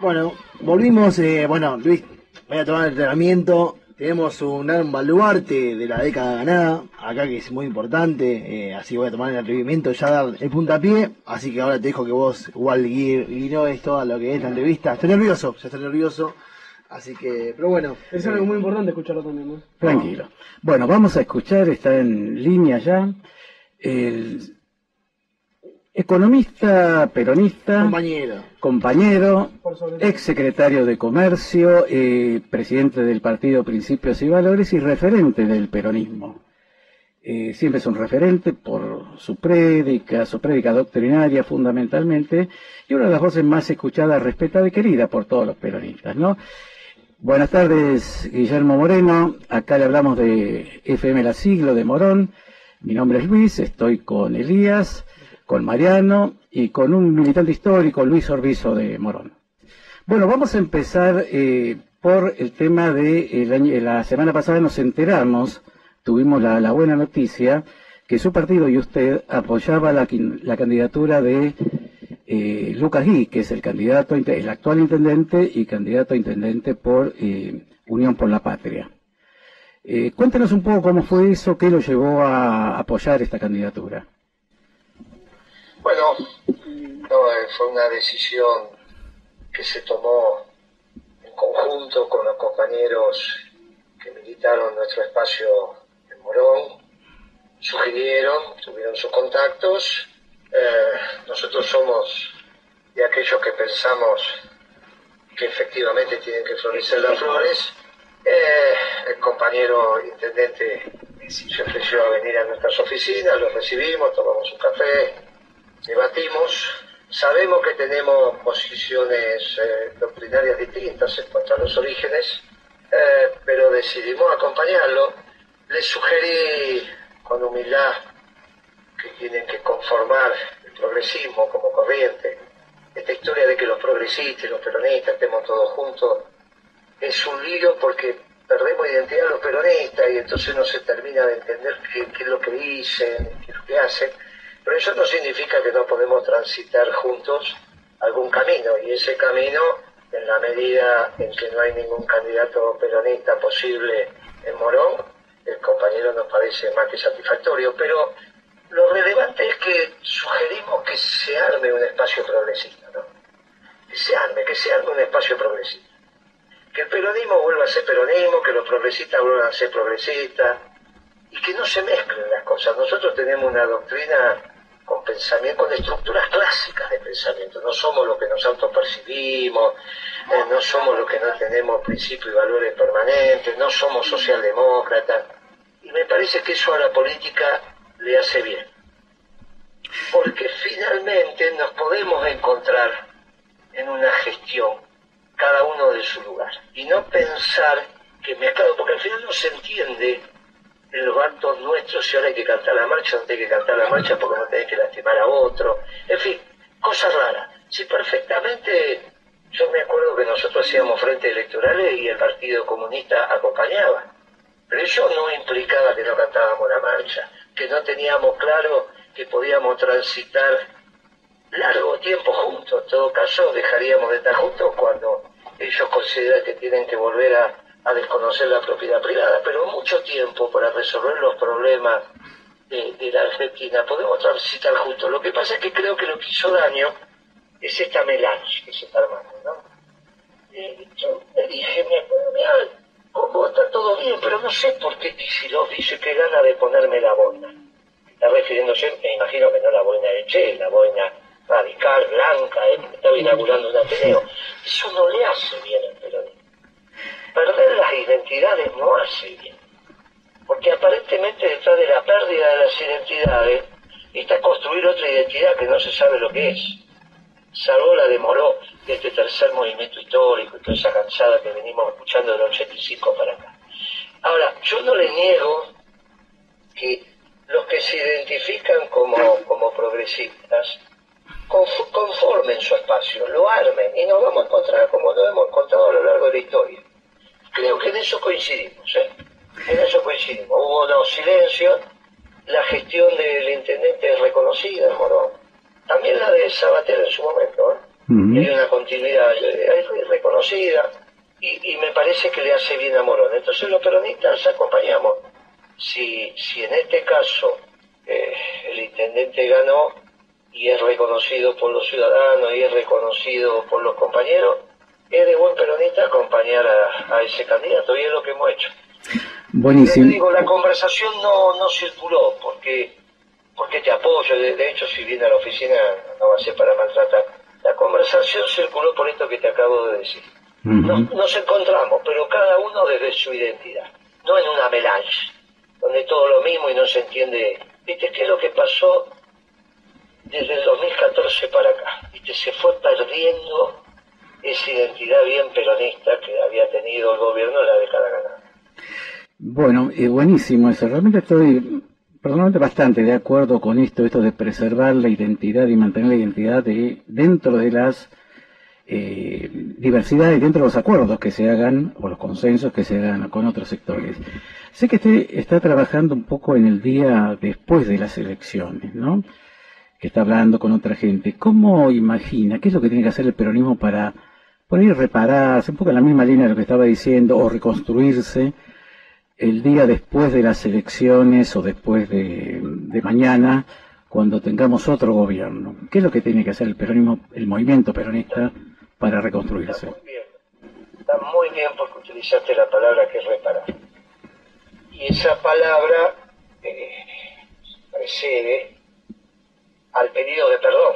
Bueno, volvimos, eh, bueno, Luis, voy a tomar el entrenamiento. Tenemos un gran baluarte de la década ganada, acá que es muy importante, eh, así voy a tomar el atrevimiento, ya dar el puntapié, así que ahora te dejo que vos igual es todo lo que es la entrevista. Estoy nervioso, ya estoy nervioso, así que, pero bueno. Es algo muy importante escucharlo también, ¿no? Tranquilo. Bueno, vamos a escuchar, está en línea ya, el Economista peronista, compañero, compañero ex secretario de Comercio, eh, presidente del partido Principios y Valores y referente del peronismo. Eh, siempre es un referente por su prédica, su prédica doctrinaria fundamentalmente, y una de las voces más escuchadas, respetada y querida por todos los peronistas, ¿no? Buenas tardes, Guillermo Moreno. Acá le hablamos de FM La Siglo de Morón. Mi nombre es Luis, estoy con Elías con Mariano y con un militante histórico, Luis Orbizo de Morón. Bueno, vamos a empezar eh, por el tema de la semana pasada nos enteramos, tuvimos la, buena noticia, que su partido y usted apoyaba la, candidatura de eh, Lucas Gui, que es el candidato, el actual intendente y candidato a intendente por eh, Unión por la Patria. cuéntenos un poco cómo fue eso, qué lo llevó a apoyar esta candidatura. Bueno, no, eh, fue una decisión que se tomó en conjunto con los compañeros que militaron nuestro espacio en Morón, sugirieron, tuvieron sus contactos. Eh, nosotros somos de aquellos que pensamos que efectivamente tienen que florecer las flores. Eh, el compañero intendente se ofreció a venir a nuestras oficinas, lo recibimos, tomamos un café, debatimos. Sabemos que tenemos posiciones eh, doctrinarias distintas en cuanto a los orígenes, eh, pero decidimos acompañarlo. Les sugerí con humildad que tienen que conformar el progresismo como corriente. Esta historia de que los progresistas y los peronistas estemos todos juntos es un lío porque perdemos identidad los peronistas y entonces no se termina de entender qué, qué es lo que dicen, qué es lo que hacen. Pero eso no significa que no podemos transitar juntos algún camino, y ese camino, en la medida en que no hay ningún candidato peronista posible en Morón, el compañero nos parece más que satisfactorio, pero lo relevante es que sugerimos que se arme un espacio progresista, ¿no? Que se arme, que se arme un espacio progresista. Que el peronismo vuelva a ser peronismo, que los progresistas vuelvan a ser progresistas, y que no se mezclen las cosas. Nosotros tenemos una doctrina con pensamiento, con estructuras clásicas de pensamiento. No somos lo que nos autopercibimos, eh, no somos los que no tenemos principios y valores permanentes, no somos socialdemócratas. Y me parece que eso a la política le hace bien. Porque finalmente nos podemos encontrar en una gestión, cada uno de su lugar, y no pensar que mezclado, porque al final no se entiende en los actos nuestros si ahora hay que cantar la marcha, no hay que cantar la marcha porque no tenés que lastimar a otro. En fin, cosas raras. Si perfectamente, yo me acuerdo que nosotros hacíamos frentes electorales y el Partido Comunista acompañaba. Pero eso no implicaba que no cantábamos la marcha, que no teníamos claro que podíamos transitar largo tiempo juntos. En todo caso, dejaríamos de estar juntos cuando ellos consideran que tienen que volver a a desconocer la propiedad privada, pero mucho tiempo para resolver los problemas de, la Argentina podemos transitar juntos. Lo que pasa es que creo que lo que hizo daño es esta melange que se está armando, ¿no? Eh, yo le dije, mira, con vos está todo bien, pero no sé por qué Kicillof dice que gana de ponerme la boina. Está refiriéndose, me imagino que no la boina de Che, la boina radical, blanca, eh, estaba inaugurando un ateneo. Eso no le hace bien al peronismo perder las identidades no hace bien. Porque aparentemente detrás de la pérdida de las identidades está construir otra identidad que no se sabe lo que es. Salvo la demoró de este tercer movimiento histórico y toda esa cansada que venimos escuchando del 85 para acá. Ahora, yo no le niego que los que se identifican como, como progresistas conformen su espacio, lo armen y nos vamos a encontrar como lo hemos encontrado a lo largo de la historia. Creo que en eso coincidimos, ¿eh? En eso coincidimos. Hubo unos silencios, la gestión del intendente es reconocida en Morón. También la de Sabater en su momento, ¿eh? hay una continuidad reconocida y, me parece que le hace bien a Morón. Entonces los peronistas acompañamos. Si, si en este caso eh, el intendente ganó y es reconocido por los ciudadanos y es reconocido por los compañeros, es de buen peronista acompañar a, ese candidato y es lo que hemos hecho. Buenísimo. digo, la conversación no, no circuló porque, porque te apoyo, de, hecho si viene a la oficina no va a ser para maltratar. La conversación circuló por esto que te acabo de decir. nos, encontramos, pero cada uno desde su identidad, no en una melange, donde todo lo mismo y no se entiende. ¿Viste qué es lo que pasó desde el 2014 para acá? ¿Viste? Se fue perdiendo esa identidad bien peronista que había tenido el gobierno en la década ganada. Bueno, eh, buenísimo eso. Realmente estoy personalmente bastante de acuerdo con esto, esto de preservar la identidad y mantener la identidad de, dentro de las eh, diversidades, dentro de los acuerdos que se hagan o los consensos que se hagan con otros sectores. Sé que usted está trabajando un poco en el día después de las elecciones, ¿no? Que está hablando con otra gente. ¿Cómo imagina? ¿Qué es lo que tiene que hacer el peronismo para poder repararse, un poco en la misma línea de lo que estaba diciendo, o reconstruirse el día después de las elecciones o después de, mañana, cuando tengamos otro gobierno? ¿Qué es lo que tiene que hacer el peronismo, el movimiento peronista para reconstruirse? Está muy bien, está muy bien porque utilizaste la palabra que es reparar. Y esa palabra eh, precede al pedido de perdón.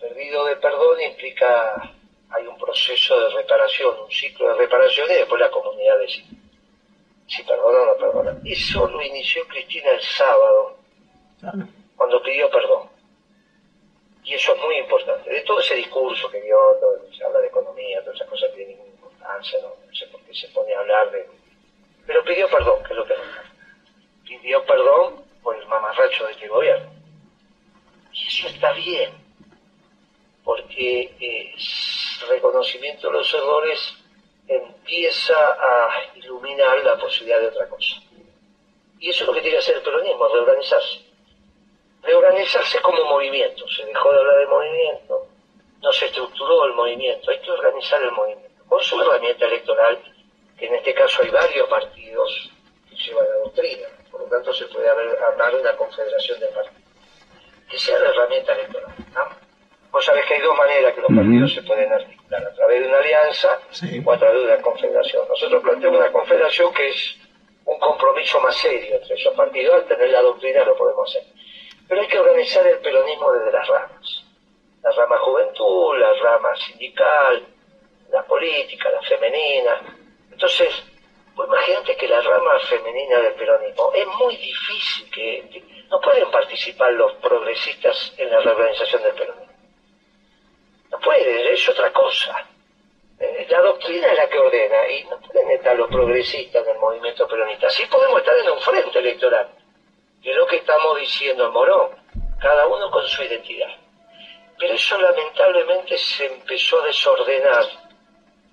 El pedido de perdón implica hay un proceso de reparación, un ciclo de reparación y después la comunidad decide si perdona o no perdona. Eso lo inició Cristina el sábado, cuando pidió perdón. Y eso es muy importante. De todo ese discurso que dio, se habla de economía, todas esas cosas tienen ninguna importancia, no, sé por qué se pone a hablar de... Pero pidió perdón, que es lo que nos Pidió perdón por el mamarracho de este gobierno. Y eso está bien, porque eh, reconocimiento de los errores empieza a iluminar la posibilidad de otra cosa. Y eso es lo que tiene que hacer el peronismo, reorganizarse. Reorganizarse como movimiento. Se dejó de hablar de movimiento, no se estructuró el movimiento, hay que organizar el movimiento. Con su herramienta electoral, que en este caso hay varios partidos que llevan la doctrina, por lo tanto se puede armar una confederación de partidos. Que sea la herramienta electoral. Vos sabés que hay dos maneras que los partidos se pueden articular, a través de una alianza o a través de una confederación. Nosotros planteamos una confederación que es un compromiso más serio entre esos partidos, al tener la doctrina lo podemos hacer. Pero hay que organizar el peronismo desde las ramas. La rama juventud, la rama sindical, la política, la femenina. Entonces, pues imagínate que la rama femenina del peronismo es muy difícil que no pueden participar los progresistas en la reorganización del peronismo. No puede, es otra cosa. Eh, la doctrina es la que ordena y no pueden estar los progresistas del movimiento peronista. Sí podemos estar en un frente electoral, que es lo que estamos diciendo en Morón, cada uno con su identidad. Pero eso lamentablemente se empezó a desordenar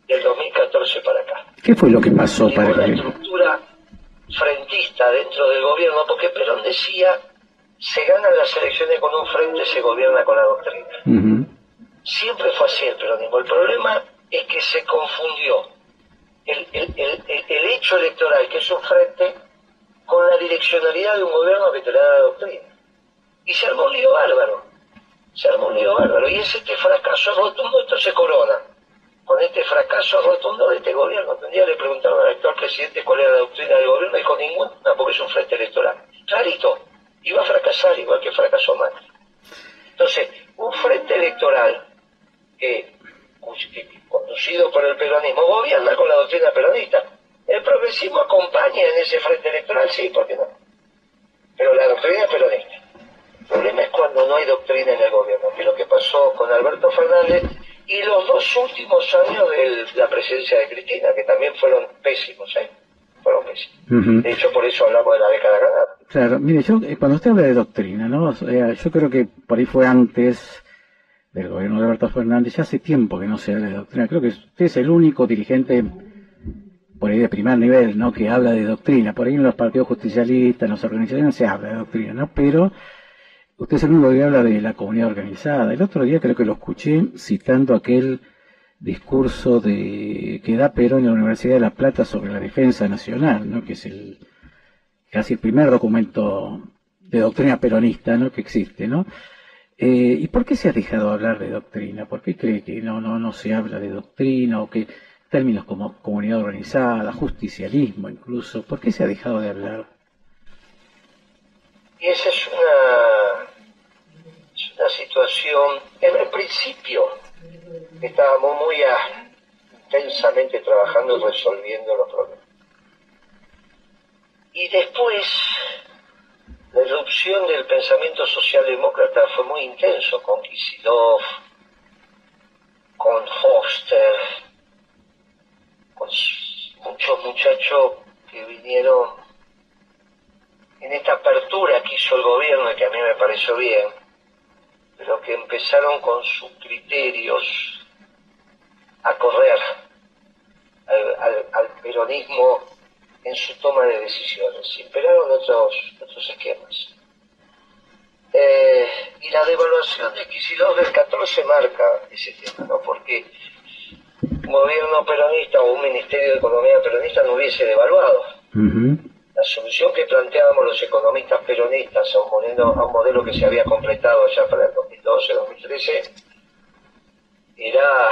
del 2014 para acá. ¿Qué fue lo que pasó para la estructura frentista dentro del gobierno, porque Perón decía, se ganan las elecciones con un frente, se gobierna con la doctrina. Siempre fue así el peronismo. El problema es que se confundió el, hecho electoral, que es un frente, con la direccionalidad de un gobierno que te le da la doctrina. Y se armó un lío bárbaro. Se armó un lío bárbaro. Y es este fracaso rotundo, esto se corona. Con este fracaso rotundo de este gobierno. Un día le preguntaron al actual presidente cuál era la doctrina del gobierno y dijo ninguna, porque es un frente electoral. Clarito, iba a fracasar igual que fracasó Macri. Entonces, un frente electoral que, conducido por el peronismo, gobierna con la doctrina peronista. El progresismo acompaña en ese frente electoral, sí, ¿por qué no? Pero la doctrina es peronista. El problema es cuando no hay doctrina en el gobierno, que es lo que pasó con Alberto Fernández y los dos últimos años de la presidencia de Cristina, que también fueron pésimos, ¿eh? Fueron pésimos. De hecho, por eso hablamos de la década ganada. Claro, mire, yo, eh, cuando usted habla de doctrina, ¿no? yo creo que por ahí fue antes del gobierno de Alberto Fernández, ya hace tiempo que no se habla de doctrina. Creo que usted es el único dirigente por ahí de primer nivel, ¿no? Que habla de doctrina. Por ahí en los partidos justicialistas, en las organizaciones se habla de doctrina, ¿no? Pero Usted es el único que habla de la comunidad organizada. El otro día creo que lo escuché citando aquel discurso de que da Perón en la Universidad de La Plata sobre la defensa nacional, ¿no? que es el casi el primer documento de doctrina peronista ¿no? que existe, ¿no? Eh, ¿Y por qué se ha dejado hablar de doctrina? ¿Por qué cree que no, no, no se habla de doctrina o que términos como comunidad organizada, justicialismo incluso, ¿por qué se ha dejado de hablar? Y esa es una, es una situación, en el principio estábamos muy intensamente trabajando y resolviendo los problemas. Y después la erupción del pensamiento socialdemócrata fue muy intenso con Kisilov, con Foster, con muchos muchachos que vinieron en esta apertura que hizo el gobierno que a mí me pareció bien, pero que empezaron con sus criterios a correr al peronismo en su toma de decisiones. Imperaron otros, otros esquemas. Eh, y la devaluación de Kicillof del 14 marca ese tema, ¿no? Porque un gobierno peronista o un ministerio de economía peronista no hubiese devaluado. La solución que planteábamos los economistas peronistas a un, modelo, a un modelo que se había completado ya para el 2012-2013 era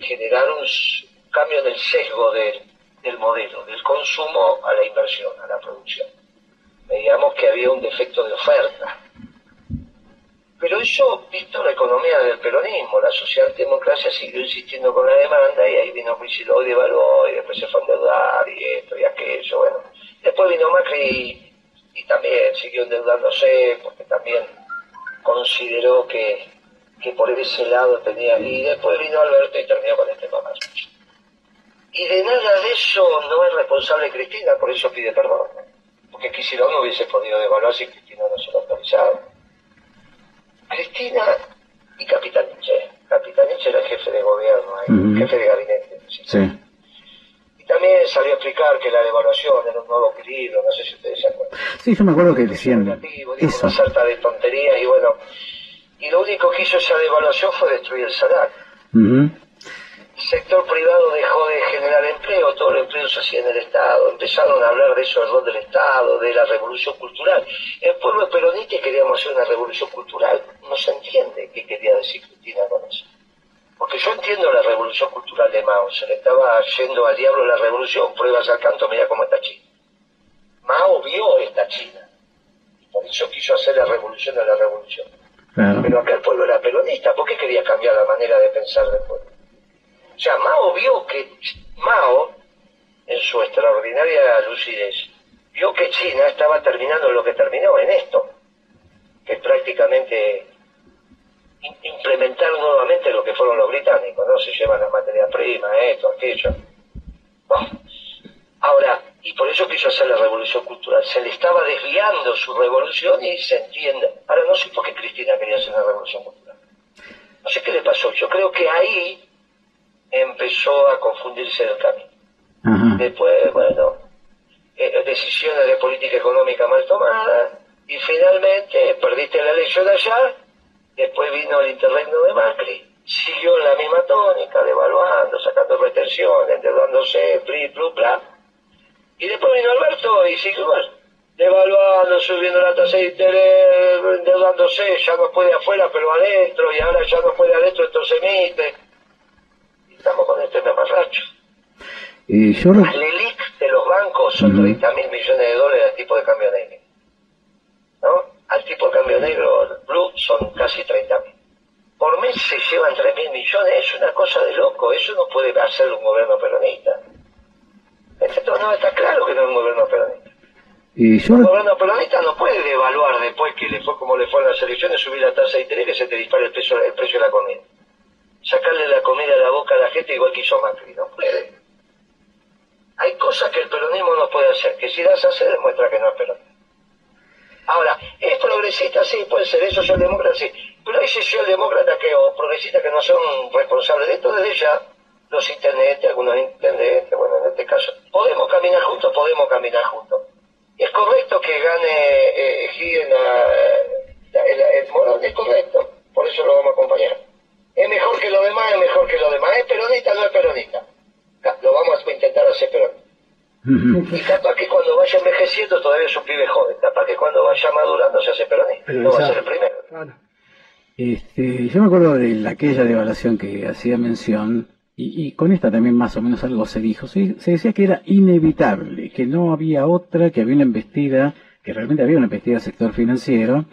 generar un cambio del sesgo de del modelo, del consumo a la inversión, a la producción. Veíamos que había un defecto de oferta. Pero eso, visto la economía del peronismo, la socialdemocracia siguió insistiendo con la demanda y ahí vino Huichiló y devaluó y después se fue a endeudar y esto y aquello, bueno. Después vino Macri y, también siguió endeudándose porque también consideró que, que por ese lado tenía... Y después vino Alberto y terminó con este mamá. Y de nada de eso no es responsable Cristina, por eso pide perdón. Porque quisiera no hubiese podido devaluar si Cristina no se lo autorizaba. Cristina y. Capitán Nietzsche era el jefe de gobierno, jefe de gabinete. ¿sí? Y también salió a explicar que la devaluación era un nuevo equilibrio, no sé si ustedes se acuerdan. Sí, yo me acuerdo que decían eso. Una salta de tonterías y bueno, y lo único que hizo esa devaluación fue destruir el salario el sector privado dejó de generar empleo, todo el empleo se hacía en el Estado, empezaron a hablar de eso, el rol del Estado, de la revolución cultural. El pueblo peronista queríamos hacer una revolución cultural, no se entiende qué quería decir Cristina con eso. Porque yo entiendo la revolución cultural de Mao, se le estaba yendo al diablo la revolución, pruebas al canto, mira cómo está China. Mao vio esta China, por eso quiso hacer la revolución de la revolución. Pero acá el pueblo era peronista, ¿por qué quería cambiar la manera de pensar del pueblo? O sea, Mao vio que Mao, en su extraordinaria lucidez, vio que China estaba terminando lo que terminó en esto, que es prácticamente implementar nuevamente lo que fueron los británicos, ¿no? Se llevan la materia prima, esto, aquello. Ahora, y por eso quiso hacer la revolución cultural. Se le estaba desviando su revolución y se entiende. Ahora no sé por qué Cristina quería hacer la revolución cultural. No sé qué le pasó. Yo creo que ahí empezó a confundirse el camino. Después, bueno, eh, decisiones de política económica mal tomadas, y finalmente perdiste la elección allá, después vino el interregno de Macri, siguió en la misma tónica, devaluando, sacando retenciones, endeudándose, pli, plu, bla. Y después vino Alberto y siguió igual, devaluando, subiendo la tasa de interés, endeudándose, ya no puede afuera, pero adentro, y ahora ya no puede adentro, entonces emite estamos con este mamarracho. Y yo lo... El ELIC de los bancos son 30 mil millones de dólares al tipo de cambio negro. ¿No? Al tipo de cambio negro blue son casi 30 mil. Por mes se llevan 3 mil millones, es una cosa de loco, eso no puede hacer un gobierno peronista. Esto no está claro que no es un gobierno peronista. Y yo... Un gobierno peronista no puede devaluar después que le fue como le fue a las elecciones, subir la tasa de interés que se te dispare el precio, el precio de la comida sacarle la comida a la boca a la gente igual que hizo Macri. No puede. Hay cosas que el peronismo no puede hacer, que si las hace demuestra que no es peronista. Ahora, ¿es progresista? Sí, puede ser, es socialdemócrata, sí. Pero hay socialdemócratas que, o progresistas que no son responsables de esto desde ya, los intendentes, algunos intendentes, bueno, en este caso, podemos caminar juntos, podemos caminar juntos. Es correcto que gane eh, la, Nacional, es correcto, por eso lo vamos a acompañar. Es mejor que lo demás, es mejor que lo demás. Es peronista, no es peronista. Lo vamos a intentar hacer peronista. Y capaz que cuando vaya envejeciendo todavía es un pibe joven. Capaz que cuando vaya madurando se hace peronista. No va a ser el primero. Este, yo me acuerdo de aquella devaluación que hacía mención, y, con esta también más o menos algo se dijo, se, se, decía que era inevitable, que no había otra, que había una embestida, que realmente había una embestida del sector financiero,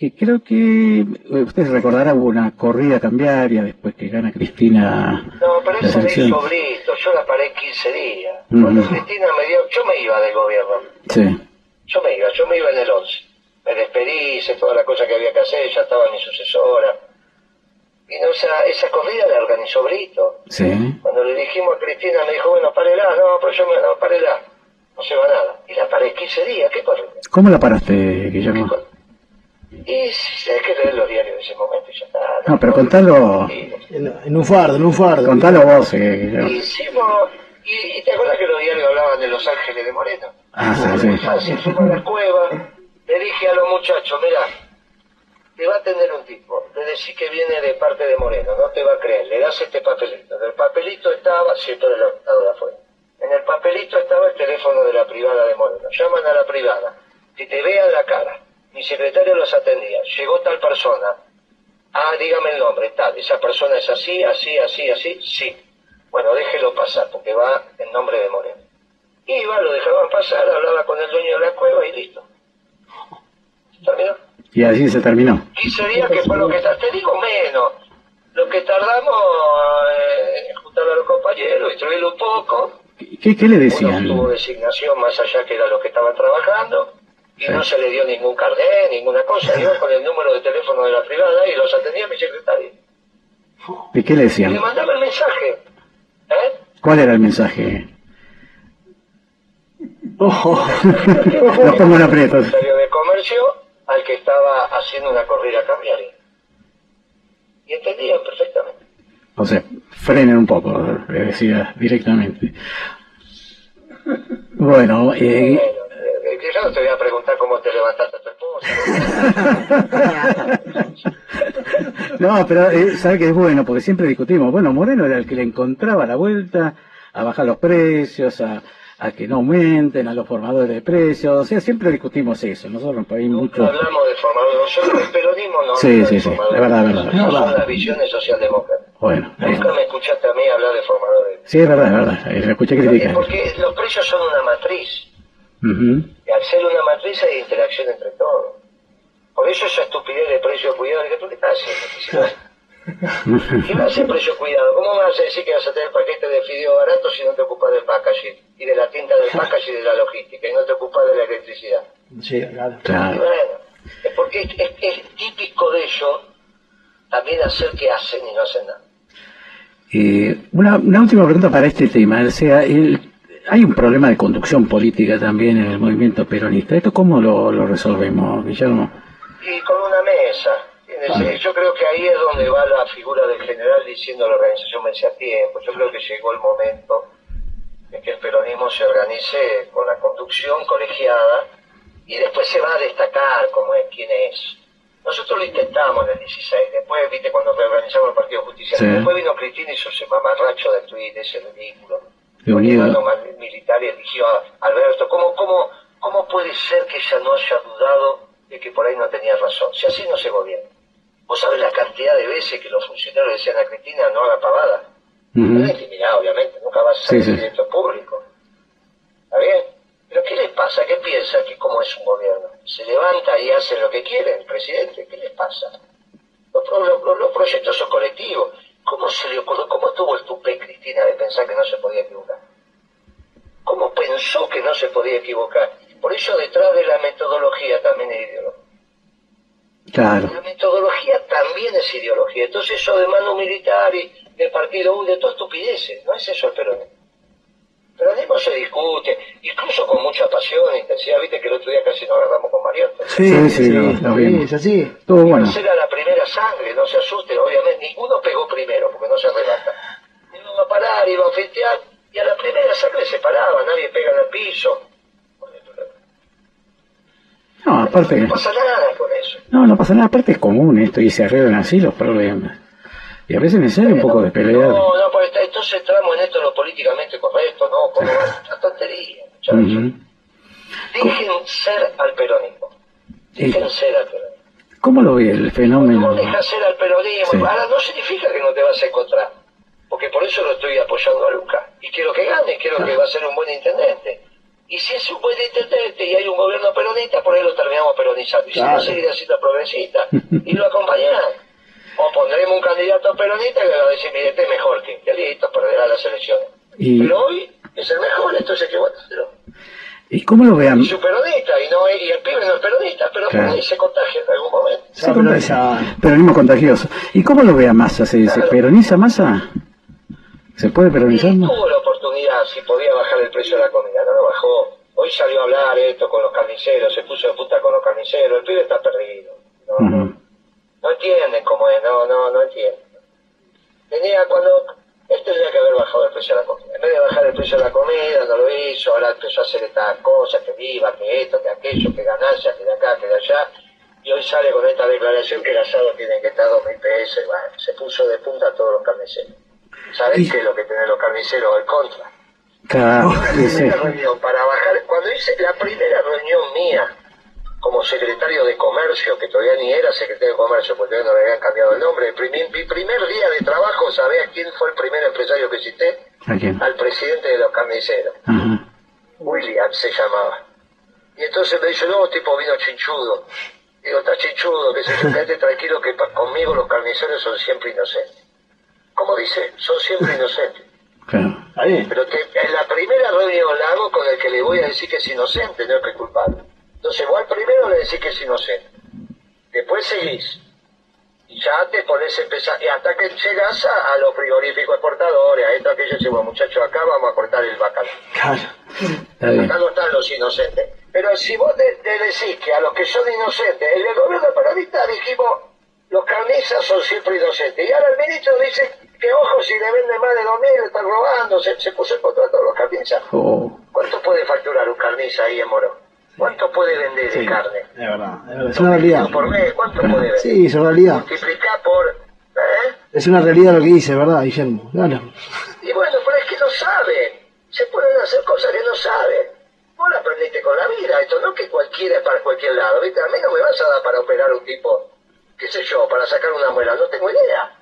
que creo que eh, ustedes recordarán hubo una corrida cambiaria después que gana Cristina. No, pero eso me hizo Brito, yo la paré 15 días. Cuando Cristina me dio, yo me iba del gobierno. Sí. Yo me iba, yo me iba en el 11. Me despedí, hice toda la cosa que había que hacer, ya estaba mi sucesora. Y no, o sea, esa corrida la organizó Brito. Sí. Cuando le dijimos a Cristina, me dijo, bueno, parela, no, pero yo me, no, parela, no se va nada. Y la paré 15 días, ¿qué corrida? ¿Cómo la paraste, Guillermo? Y si hay que leer los diarios de ese momento y ya está. No, pero contalo. En, un fardo, en un fardo. Contalo vos, eh, Hicimos. Y, te acuerdas que los diarios hablaban de Los Ángeles de Moreno? Ah, sí, sí. fuimos a la cueva, le dije a los muchachos, mira, te va a atender un tipo, le decís que viene de parte de Moreno, no te va a creer, le das este papelito. En el papelito estaba, siento del lado de afuera, en el papelito estaba el teléfono de la privada de Moreno. Llaman a la privada, que te vean la cara mi secretario los atendía. Llegó tal persona. Ah, dígame el nombre, tal. Esa persona es así, así, así, así. Sí. Bueno, déjelo pasar, porque va en nombre de Moreno. Iba, lo dejaban pasar, hablaba con el dueño de la cueva y listo. ¿Terminó? Y así se terminó. 15 días que fue lo que te digo menos. Lo que tardamos eh, en juntar a los compañeros, instruirlo un poco. ¿Qué, qué le decían? No tuvo designación más allá que era lo que estaban trabajando y no se le dio ningún carnet, ninguna cosa. Iba con el número de teléfono de la privada y los atendía mi secretario. ¿Y qué le decían? Y le mandaba el mensaje. ¿Eh? ¿Cuál era el mensaje? Oh, no pongo en aprietos. secretario de Comercio al que estaba haciendo una corrida cambiaria. Y entendían perfectamente. O sea, frenen un poco, le decía directamente. Bueno, eh, yo no te voy a preguntar cómo te levantaste a tu esposa. no, pero eh, sabe que es bueno, porque siempre discutimos. Bueno, Moreno era el que le encontraba la vuelta a bajar los precios, a, a que no aumenten, a los formadores de precios. O sea, siempre discutimos eso. Nosotros en país mucho. hablamos de formadores, nosotros el peronismo no. Sí, sí, sí, de verdad, de verdad. No son las visiones socialdemócratas. Bueno. Nunca me escuchaste a mí hablar de formadores. Sí, es verdad, es verdad. Lo escuché criticar. Porque los precios son una matriz. Y al ser una matriz hay interacción entre todos. Por eso esa estupidez de precio cuidado, ¿qué tú qué estás haciendo? ¿Qué va a hacer precio cuidado? ¿Cómo vas a decir que vas a tener paquete de fideo barato si no te ocupas del packaging y de la tinta del packaging y de la logística y no te ocupas de la electricidad? Sí, claro. bueno, es porque es, típico de ellos también hacer que hacen y no hacen nada. Eh, una, una última pregunta para este tema. O sea, el, hay un problema de conducción política también en el movimiento peronista. ¿Esto cómo lo, resolvemos, Guillermo? Y con una mesa. Yo creo que ahí es donde va la figura del general diciendo la organización vence a tiempo. Yo creo que llegó el momento de que el peronismo se organice con la conducción colegiada y después se va a destacar como es quién es. Nosotros lo intentamos en el 16, después, viste, cuando reorganizamos el Partido Justicia, después vino Cristina y hizo ese mamarracho de tweet, ese ridículo unido. militar eligió a Alberto. ¿Cómo, cómo, ¿Cómo puede ser que ella no haya dudado de que por ahí no tenía razón? Si así no se gobierna. Vos sabés la cantidad de veces que los funcionarios decían a Cristina no haga pavada. No es intimidad, obviamente, nunca va a ser sí, público. ¿Está bien? ¿Pero qué les pasa? ¿Qué piensa que cómo es un gobierno? Se levanta y hace lo que quiere el presidente. ¿Qué les pasa? Los, los, los proyectos son colectivos. ¿Cómo se le ocurrió, cómo tuvo el tupe Cristina de pensar que no se podía equivocar? ¿Cómo pensó que no se podía equivocar? Por eso detrás de la metodología también es ideología. Claro. La metodología también es ideología. Entonces eso de mano militar y del partido U, de todo estupideces. No es eso el peronismo. El peronismo se discute, incluso con mucha pasión, intensidad. Viste que el otro día casi nos agarramos con Mariota. Sí, sí, sí, lo Es así. Todo bueno. Era la primera sangre, no se asuste, obviamente. Ninguno pegó primero, porque no se arrebata. Iba a parar, iba a festear, y a la primera sangre se paraba, nadie pega en el piso. No, aparte. No pasa nada con eso. No, no pasa nada, aparte es común esto y se arreglan así los problemas. Y a veces es necesario un poco de pelear. No, no, pues entonces entramos en esto lo políticamente correcto, ¿no? Como una tontería, muchachos. Dejen ser al peronismo. Dejen ser al peronismo. ¿Cómo lo ve el fenómeno? ¿Cómo dejas ser al peronismo? Ahora no significa que no te vas a encontrar. Porque por eso lo estoy apoyando a Luca. Y quiero que gane, quiero que va a ser un buen intendente. Y si es un buen intendente y hay un gobierno peronista, por ahí lo terminamos peronizando. Y si no, seguirá siendo progresista. y lo acompañarán. O pondremos un candidato peronista que va a decir, mire, este es mejor que, que listo, perderá las elecciones. Pero hoy es el mejor, entonces hay que votarlo. ¿Y cómo lo vean? Y su peronista, y, no, y el pibe no es peronista, pero claro. por ahí se contagia en algún momento. Se contagia. Peronismo contagioso. ¿Y cómo lo vea Massa? ¿Se, claro. ¿se peroniza Massa? ¿Se puede peronizar? Y tuvo la oportunidad, si podía bajar el precio de la comida, no lo bajó. Hoy salió a hablar esto con los carniceros, se puso de puta con los carniceros, el pibe está perdido. No, uh -huh. no entienden cómo es, no, no, no entienden. Tenía cuando él tendría que haber bajado el precio de la comida. En vez de bajar el precio de la comida, no lo hizo, ahora empezó a hacer estas cosas, que viva, que esto, que aquello, que ganancias, que de acá, que de allá. Y hoy sale con esta declaración que el asado tiene que estar a 2.000 pesos. Bueno, se puso de punta a todos los carniceros. ¿Sabés qué es lo que tienen los carniceros al contra? Claro, la primera reunión para bajar, cuando hice la primera reunión mía como secretario de comercio, que todavía ni era secretario de comercio porque todavía no le habían cambiado el nombre, mi primer día de trabajo, ¿sabés quién fue el primer empresario que cité? ¿A quién? Al presidente de los carniceros. Uh -huh. William se llamaba. Y entonces me dice, no, tipo vino chinchudo. Digo, está chinchudo, que se quédate tranquilo que conmigo los carniceros son siempre inocentes. ¿Cómo dice? Son siempre inocentes. Claro. Pero que en la primera reunión la hago con el que le voy a decir que es inocente, no es que es culpable. Entonces vos al primero le decís que es inocente. Después seguís. Y ya te pones a empezar. Y hasta que llegas a, a los frigoríficos exportadores, a esto, aquello, decimos, muchachos, acá vamos a cortar el bacalao. Claro. Acá no están los inocentes. Pero si vos te, te, decís que a los que son inocentes, en el gobierno peronista dijimos, los carnizas son siempre inocentes. Y ahora el ministro dice que, ojo, si le venden más de 2.000, están robando, se, se puso el contrato a los carnizas. Oh. ¿Cuánto puede facturar un carniza ahí en Morón? ¿Cuánto puede vender sí, de carne? Es verdad, es verdad. Es una realidad. Por mes, ¿Cuánto puede vender? Sí, es una realidad. Multiplicar por... ¿eh? Es una realidad lo que dice, ¿verdad, Guillermo? Claro. Y bueno, pero es que no sabe. Se pueden hacer cosas que no sabe. Vos la aprendiste con la vida. Esto no que cualquiera es para cualquier lado. ¿viste? A mí no me vas a dar para operar un tipo, qué sé yo, para sacar una muela. No tengo idea.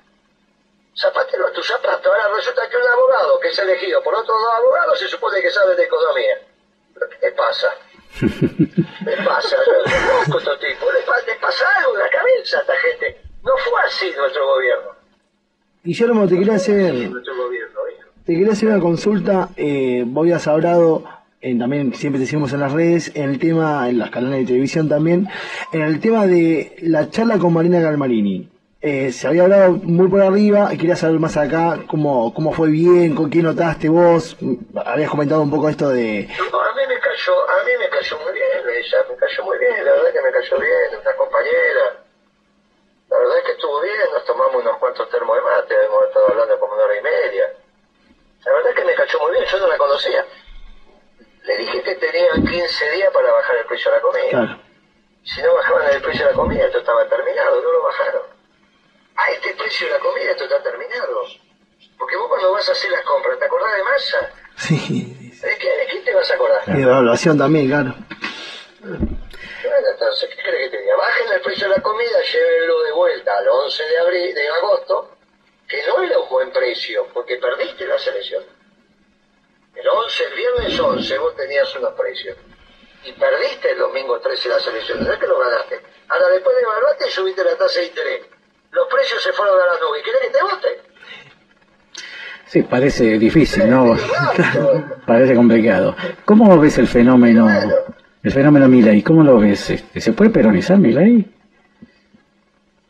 Zapatero a tu zapato. Ahora resulta que un abogado que es elegido por otros dos abogados se supone que sabe de economía. ¿Pero qué te pasa? ¿Qué pasa? Conozco tipo. Le, pasa algo en la cabeza a esta gente. No fue así nuestro gobierno. Guillermo, te quería hacer, Nuestro gobierno, hijo. te quería hacer una consulta. Eh, vos habías hablado, en, también siempre te seguimos en las redes, en el tema, en las canales de televisión también, en el tema de la charla con Marina Galmarini. Eh, se había hablado muy por arriba y quería saber más acá cómo, cómo fue bien, con quién notaste vos. Habías comentado un poco esto de. No, a mí me cayó, a mí me cayó muy bien ella, me cayó muy bien, la verdad que me cayó bien, una compañera. La verdad es que estuvo bien, nos tomamos unos cuantos termos de mate, hemos estado hablando como una hora y media. La verdad es que me cayó muy bien, yo no la conocía. Le dije que tenían 15 días para bajar el precio de la comida. Claro. Si no bajaban el precio de la comida, esto estaba terminado, no lo bajaron. A este precio de la comida esto está terminado. Porque vos cuando vas a hacer las compras, ¿te acordás de masa? Sí. ¿De qué, de qué te vas a acordar? Y evaluación también, claro. Bueno, entonces, ¿qué crees que te diga? Bajen el precio de la comida, llévenlo de vuelta al 11 de abril, de agosto, que no era un buen precio, porque perdiste la selección. El 11, el viernes 11, vos tenías unos precios. Y perdiste el domingo 13 la selección, no es que lo ganaste. Ahora, después de evaluarte, subiste la tasa de interés. Los precios se fueron a la nube. ¿Querés que te vote? Sí, parece difícil, ¿no? parece complicado. ¿Cómo ves el fenómeno, el fenómeno Milei? ¿Cómo lo ves? Este, ¿Se puede peronizar Milei?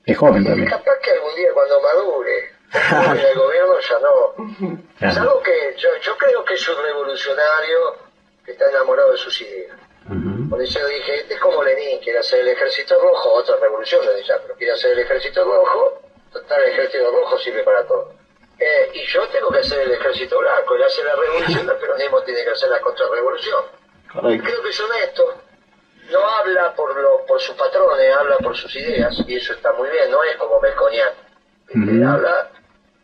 Es joven también. Capaz que algún día cuando madure, en el gobierno ya no. Claro. Salvo que yo, yo creo que es un revolucionario que está enamorado de sus ideas. Ujú. Por eso dije, este es como Lenin, quiere hacer el ejército rojo, otra revolución de pero quiere hacer el ejército rojo, total el ejército rojo sirve para todo. Eh, y yo tengo que hacer el ejército blanco, él hace la revolución, el peronismo tiene que hacer la contrarrevolución. Creo que es honesto. no habla por, lo, por sus patrones, habla por sus ideas, y eso está muy bien, no es como Melconian. habla,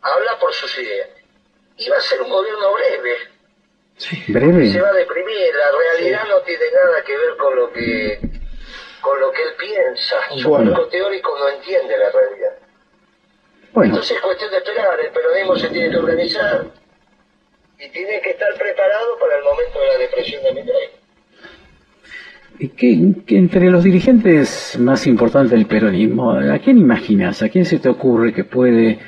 habla por sus ideas. Y va a ser un gobierno breve. Breve. Se va a deprimir, la realidad no tiene nada que ver con lo que con lo que él piensa. Su bueno. teórico no entiende la realidad. Bueno. Entonces es cuestión de esperar, el peronismo se tiene que organizar y tiene que estar preparado para el momento de la depresión de Mitre. ¿Qué, ¿Qué, entre los dirigentes más importantes del peronismo, ¿a quién imaginas? ¿A quién se te ocurre que puede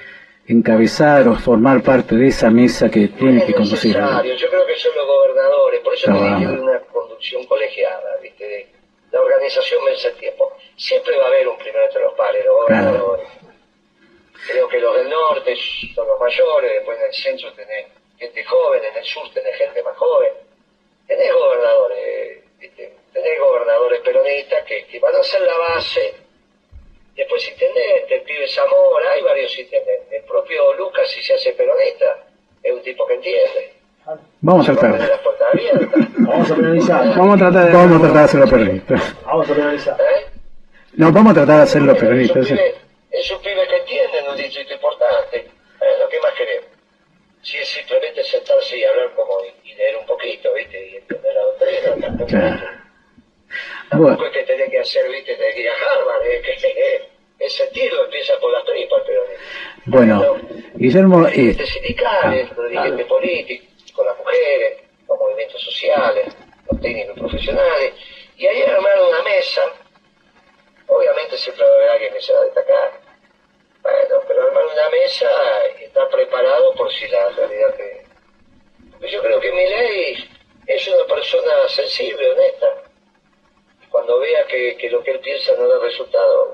encabezar o formar parte de esa mesa que tiene que conducir? Yo creo que son los gobernadores, por eso no. te una conducción colegiada, ¿viste? La organización vence el tiempo. Siempre va a haber un primero entre los pares, los gobernadores. Creo que los del norte son los mayores, después en el centro tenés gente joven, en el sur tenés gente más joven. Tenés gobernadores, ¿viste? tenés gobernadores peronistas que, que, van a ser la base. Después intendente, el pibe Zamora, hay varios intendentes. El propio Lucas, si se hace peronista, es un tipo que entiende. Vamos a tratar. Vamos a penalizar. Vamos a tratar de, vamos a tratar de hacerlo peronista. Vamos a penalizar. ¿Eh? No, vamos a tratar de hacerlo peronista. Es un, pibe, que entiende en un distrito importante. Es lo que más queremos. Si es simplemente sentarse y hablar como y, leer un poquito, ¿viste? Y entender la doctrina, tampoco. Claro. Tampoco es que tenés que hacer, viste, tenés que ir a Harvard, es que el sentido empieza por las tripas, pero... Bueno, Guillermo... Los dirigentes sindicales, los dirigentes políticos, con las mujeres, los movimientos sociales, los técnicos profesionales, y ahí armaron una mesa, obviamente siempre va a haber alguien que se va a destacar, bueno, pero armaron una mesa y está preparado por si la realidad que... Porque yo creo que mi ley es una persona sensible, honesta, cuando vea que, que lo que él piensa no da resultado,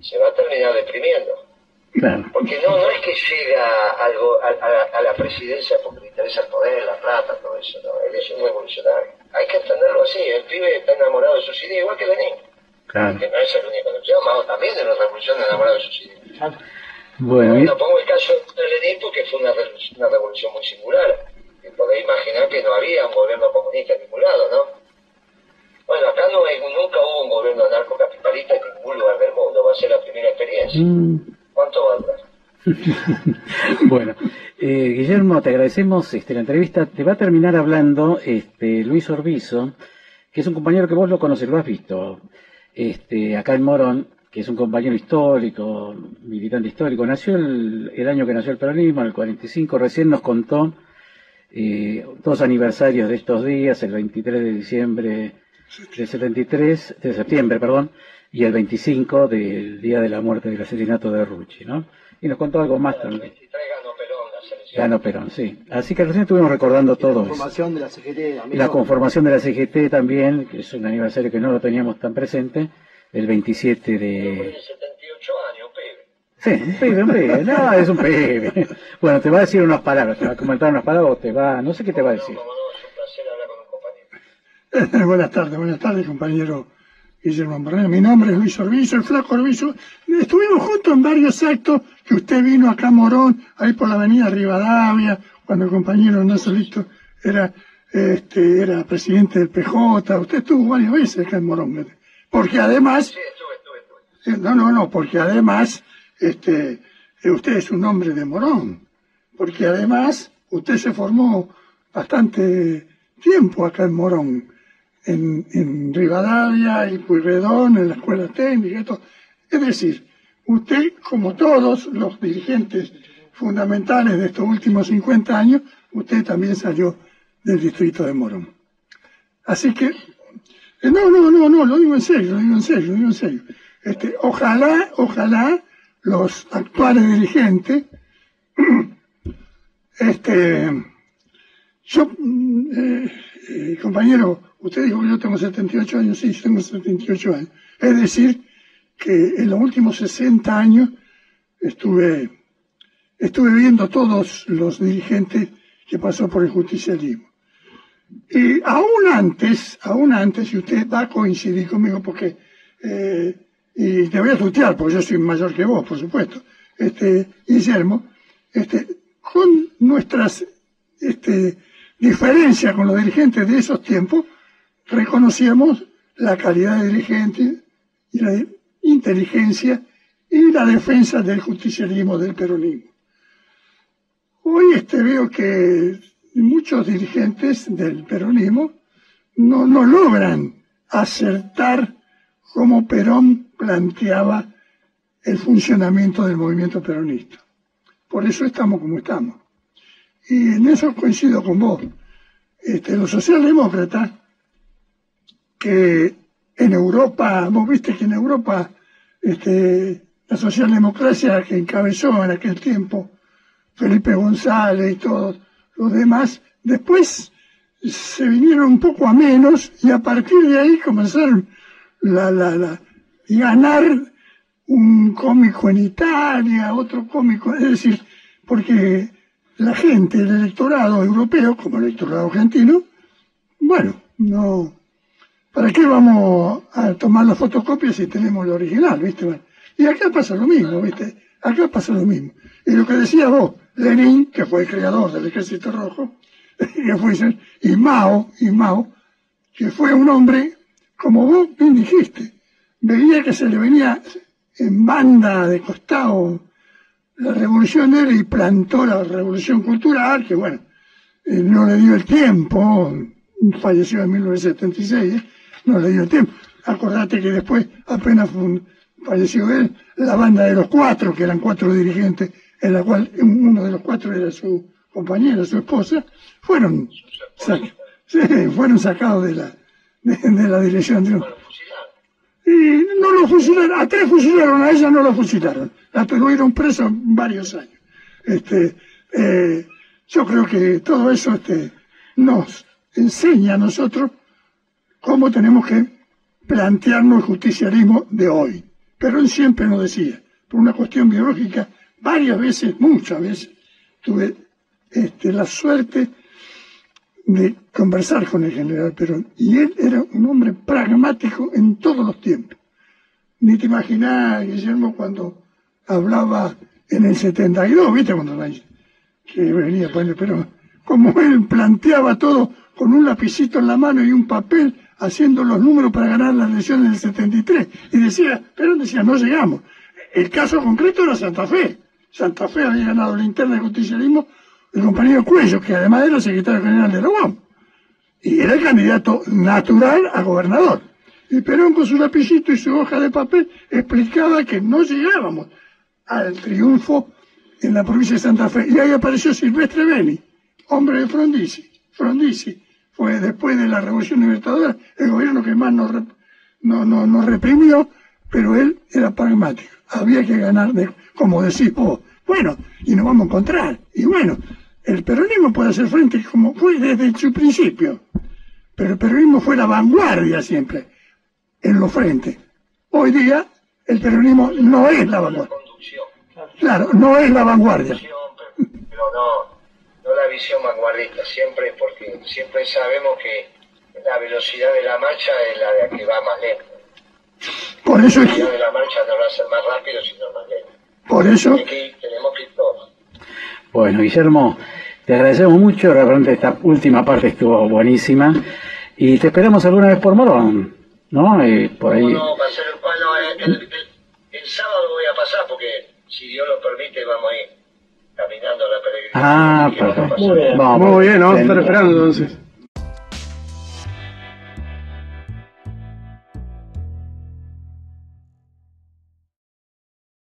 se va a terminar deprimiendo. Porque no, no es que llega algo a, a, la presidencia porque le interesa el poder, la plata, todo eso, no, él es un revolucionario. Hay que entenderlo así, el pibe está enamorado de sus ideas, igual que Lenin. Claro. Que no es el único, Mao también de la revolución enamorado de sus ideas. Bueno, no, pongo el caso de Lenin porque fue una, una revolución muy singular. Y podéis imaginar que no había un gobierno comunista en ningún lado, ¿no? Bueno, acá no hay, nunca hubo un gobierno anarcocapitalista en ningún lugar del mundo, va a ser la primera experiencia. Mm. ¿Cuánto va a durar? bueno, eh, Guillermo, te agradecemos este, la entrevista. Te va a terminar hablando este, Luis Orbizo, que es un compañero que vos lo conoces, lo has visto, este, acá en Morón, que es un compañero histórico, militante histórico. Nació el, año que nació el peronismo, en el 45, recién nos contó eh, dos aniversarios de estos días, el 23 de diciembre del 73, de septiembre, perdón, y el 25 del día de la muerte del asesinato de Rucci, ¿no? Y nos contó algo más también. Ganó Perón, sí. Así que recién estuvimos recordando todo. La conformación de la CGT. La conformación de la CGT también, que es un aniversario que no lo teníamos tan presente, el 27 de... 78 años, Sí, un pibe, un pibe. No, es un pibe. Bueno, te va a decir unas palabras, te va a comentar unas palabras o te va... No sé qué te va a decir. buenas tardes, buenas tardes, compañero Guillermo Moreno. Mi nombre es Luis Orbizo, el flaco Orbizo. Estuvimos juntos en varios actos que usted vino acá a Morón, ahí por la avenida Rivadavia, cuando el compañero Nazolito era, este, era presidente del PJ. Usted estuvo varias veces acá en Morón. Porque además... Estuve, No, no, no, porque además, este, usted es un hombre de Morón. Porque además, usted se formó bastante tiempo acá en Morón en, en Rivadavia y Puyredón, en la escuela técnica, todo. Es decir, usted, como todos los dirigentes fundamentales de estos últimos 50 años, usted también salió del distrito de Morón. Así que, eh, no, no, no, no, lo digo en serio, lo digo en serio, lo digo en serio. Este, ojalá, ojalá los actuales dirigentes, este, yo, mm, eh, eh, compañero, Usted dijo que yo tengo 78 años, sí, tengo 78 años. Es decir, que en los últimos 60 años estuve, estuve viendo todos los dirigentes que pasó por el justicialismo. Y aún antes, aún antes, y usted va a coincidir conmigo porque, eh, y te voy a tutear porque yo soy mayor que vos, por supuesto, este, Guillermo, este, con nuestras este, diferencias con los dirigentes de esos tiempos, reconocíamos la calidad de dirigente y la inteligencia y la defensa del justicialismo del peronismo. Hoy este veo que muchos dirigentes del peronismo no, no logran acertar como Perón planteaba el funcionamiento del movimiento peronista. Por eso estamos como estamos. Y en eso coincido con vos. Este, los socialdemócratas, que en Europa, vos viste que en Europa este, la socialdemocracia que encabezó en aquel tiempo Felipe González y todos los demás, después se vinieron un poco a menos y a partir de ahí comenzaron la, la, la, ganar un cómico en Italia, otro cómico, es decir, porque la gente, el electorado europeo, como el electorado argentino, bueno, no, ¿para qué vamos a tomar la fotocopia si tenemos el original, viste? y acá pasa lo mismo, viste, acá pasa lo mismo. Y lo que decía vos, Lenin, que fue el creador del Ejército Rojo, que fue, y Mao, y Mao, que fue un hombre, como vos bien dijiste, veía que se le venía en banda de costado la revolución de él y plantó la revolución cultural, que bueno, eh, no le dio el tiempo, falleció en 1976, ¿eh? No le dio tiempo. Acordate que después, apenas falleció él, la banda de los cuatro, que eran cuatro dirigentes, en la cual uno de los cuatro era su compañera, su esposa, fueron, fueron sacados de la, de, la dirección de y no lo fusilaron, a tres fusilaron, a ella no lo fusilaron, la tuvieron preso varios años. Este, eh, yo creo que todo eso este, nos enseña a nosotros cómo tenemos que plantearnos el justicialismo de hoy. Pero siempre nos decía, por una cuestión biológica, varias veces, muchas veces, tuve este, la suerte de conversar con el general Perón. Y él era un hombre pragmático en todos los tiempos. Ni te imaginás, Guillermo, cuando hablaba en el 72, ¿viste? Cuando que venía poner Perón. Como él planteaba todo con un lapicito en la mano y un papel, haciendo los números para ganar las elecciones del 73. Y decía, Perón decía, no llegamos. El caso concreto era Santa Fe. Santa Fe había ganado la interna de justicialismo el compañero Cuello, que además era secretario general de la UAM. Y era el candidato natural a gobernador. Y Perón con su lapicito y su hoja de papel explicaba que no llegábamos al triunfo en la provincia de Santa Fe. Y ahí apareció Silvestre Beni, hombre de Frondizi. Frondizi fue después de la Revolución Libertadora el gobierno que más nos, no, no, nos reprimió, pero él era pragmático. Había que ganar, de, como decís vos, bueno, y nos vamos a encontrar. Y bueno, el peronismo puede hacer frente como fue desde su principio, pero el peronismo fue la vanguardia siempre en los frentes. Hoy día el peronismo no es la vanguardia. Claro, no es la vanguardia. Pero no, visión vanguardista, siempre porque siempre sabemos que la velocidad de la marcha es la de que va más lento. Por eso la velocidad de la marcha no va a ser más rápido, sino más lento. Por eso... tenemos que ir todos. Bueno, Guillermo, te agradecemos mucho, realmente esta última parte estuvo buenísima y te esperamos alguna vez por Morón, ¿no? Eh, por ahí. No, va a ser, bueno, el, el, el, sábado voy a pasar porque si Dios lo permite vamos a ir caminando la peregrinación. Ah, perfecto. Muy bien, vamos, muy bien, vamos a estar esperando entonces.